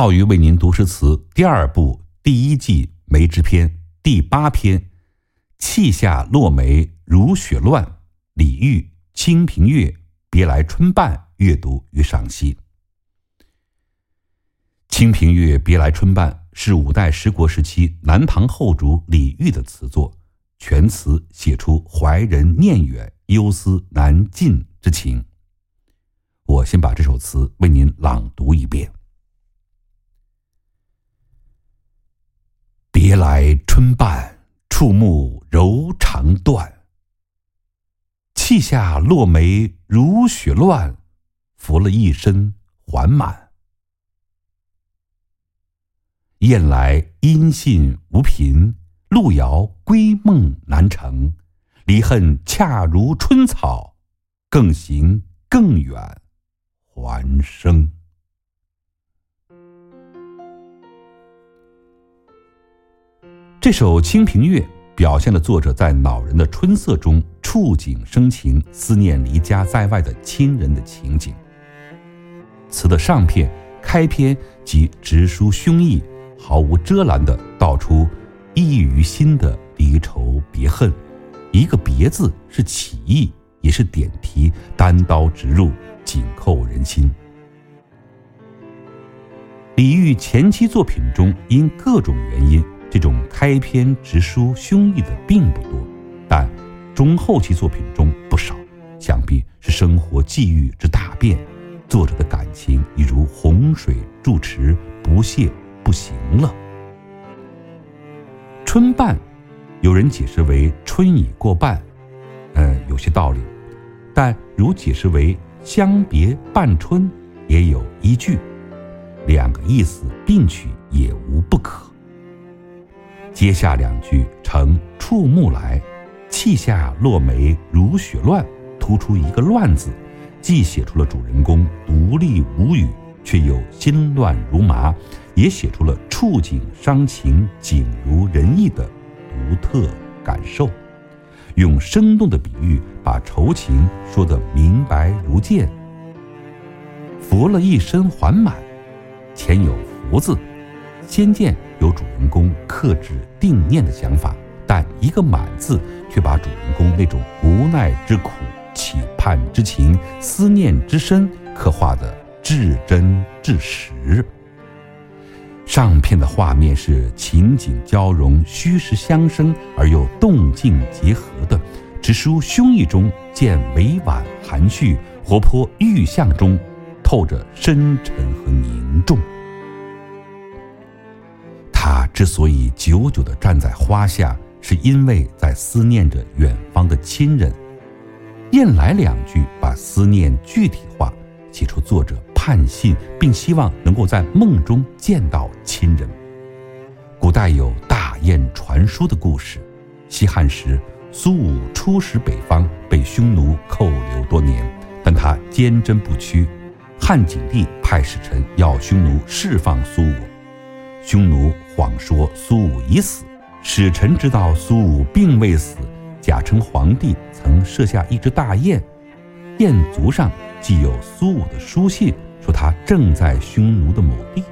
浩宇为您读诗词第二部第一季梅之篇第八篇《气下落梅如雪乱》，李煜《清平乐·别来春半》阅读与赏析。《清平乐·别来春半》是五代十国时期南唐后主李煜的词作，全词写出怀人念远、忧思难尽之情。我先把这首词为您朗读一遍。别来春半，触目柔肠断。砌下落梅如雪乱，拂了一身还满。雁来音信无凭，路遥归梦难成。离恨恰如春草，更行更远还生。这首《清平乐》表现了作者在恼人的春色中触景生情、思念离家在外的亲人的情景。词的上片开篇即直抒胸臆，毫无遮拦地道出溢于心的离愁别恨。一个“别”字是起义，也是点题，单刀直入，紧扣人心。李煜前期作品中因各种原因。这种开篇直抒胸臆的并不多，但中后期作品中不少，想必是生活际遇之大变，作者的感情已如洪水注池，不泄不行了。春半，有人解释为春已过半，嗯，有些道理，但如解释为相别半春，也有依据，两个意思并取也无不可。接下两句呈触目来，气下落梅如雪乱，突出一个“乱”字，既写出了主人公独立无语，却又心乱如麻，也写出了触景伤情、景如人意的独特感受。用生动的比喻把愁情说得明白如见。拂了一身还满，前有“福”字。先见有主人公克制定念的想法，但一个“满”字却把主人公那种无奈之苦、期盼之情、思念之深刻画的至真至实。上片的画面是情景交融、虚实相生而又动静结合的，直抒胸臆中见委婉含蓄，活泼欲象中透着深沉和凝重。之所以久久地站在花下，是因为在思念着远方的亲人。燕来两句把思念具体化，写出作者盼信并希望能够在梦中见到亲人。古代有大雁传书的故事。西汉时，苏武出使北方，被匈奴扣留多年，但他坚贞不屈。汉景帝派使臣要匈奴释放苏武。匈奴谎说苏武已死，使臣知道苏武并未死，假称皇帝曾设下一只大雁，雁足上既有苏武的书信，说他正在匈奴的某地。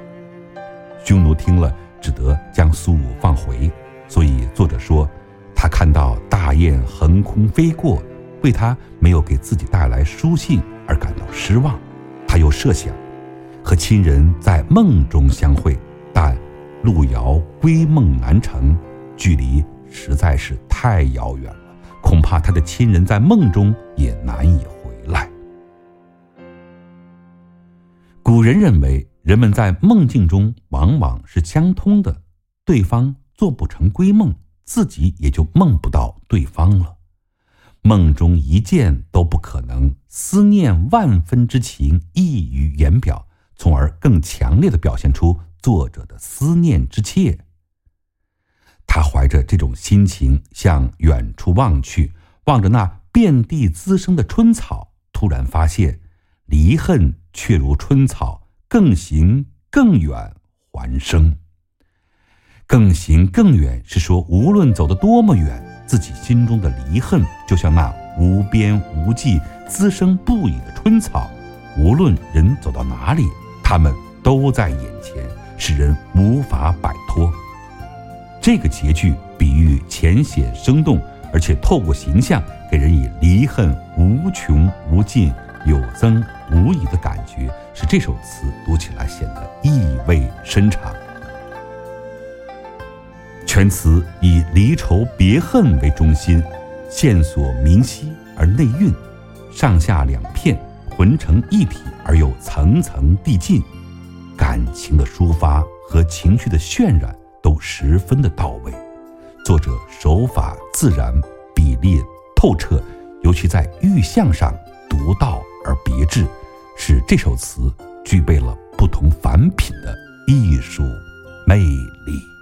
匈奴听了，只得将苏武放回。所以作者说，他看到大雁横空飞过，为他没有给自己带来书信而感到失望。他又设想，和亲人在梦中相会。但路遥归梦难成，距离实在是太遥远了，恐怕他的亲人在梦中也难以回来。古人认为，人们在梦境中往往是相通的，对方做不成归梦，自己也就梦不到对方了。梦中一见都不可能，思念万分之情溢于言表，从而更强烈的表现出。作者的思念之切，他怀着这种心情向远处望去，望着那遍地滋生的春草，突然发现，离恨却如春草，更行更远还生。更行更远是说，无论走得多么远，自己心中的离恨就像那无边无际、滋生不已的春草，无论人走到哪里，他们都在眼前。使人无法摆脱。这个结句比喻浅显生动，而且透过形象给人以离恨无穷无尽、有增无已的感觉，使这首词读起来显得意味深长。全词以离愁别恨为中心，线索明晰而内蕴，上下两片浑成一体而又层层递进，感情的抒发和情绪的渲染。都十分的到位，作者手法自然，比例透彻，尤其在寓象上独到而别致，使这首词具备了不同凡品的艺术魅力。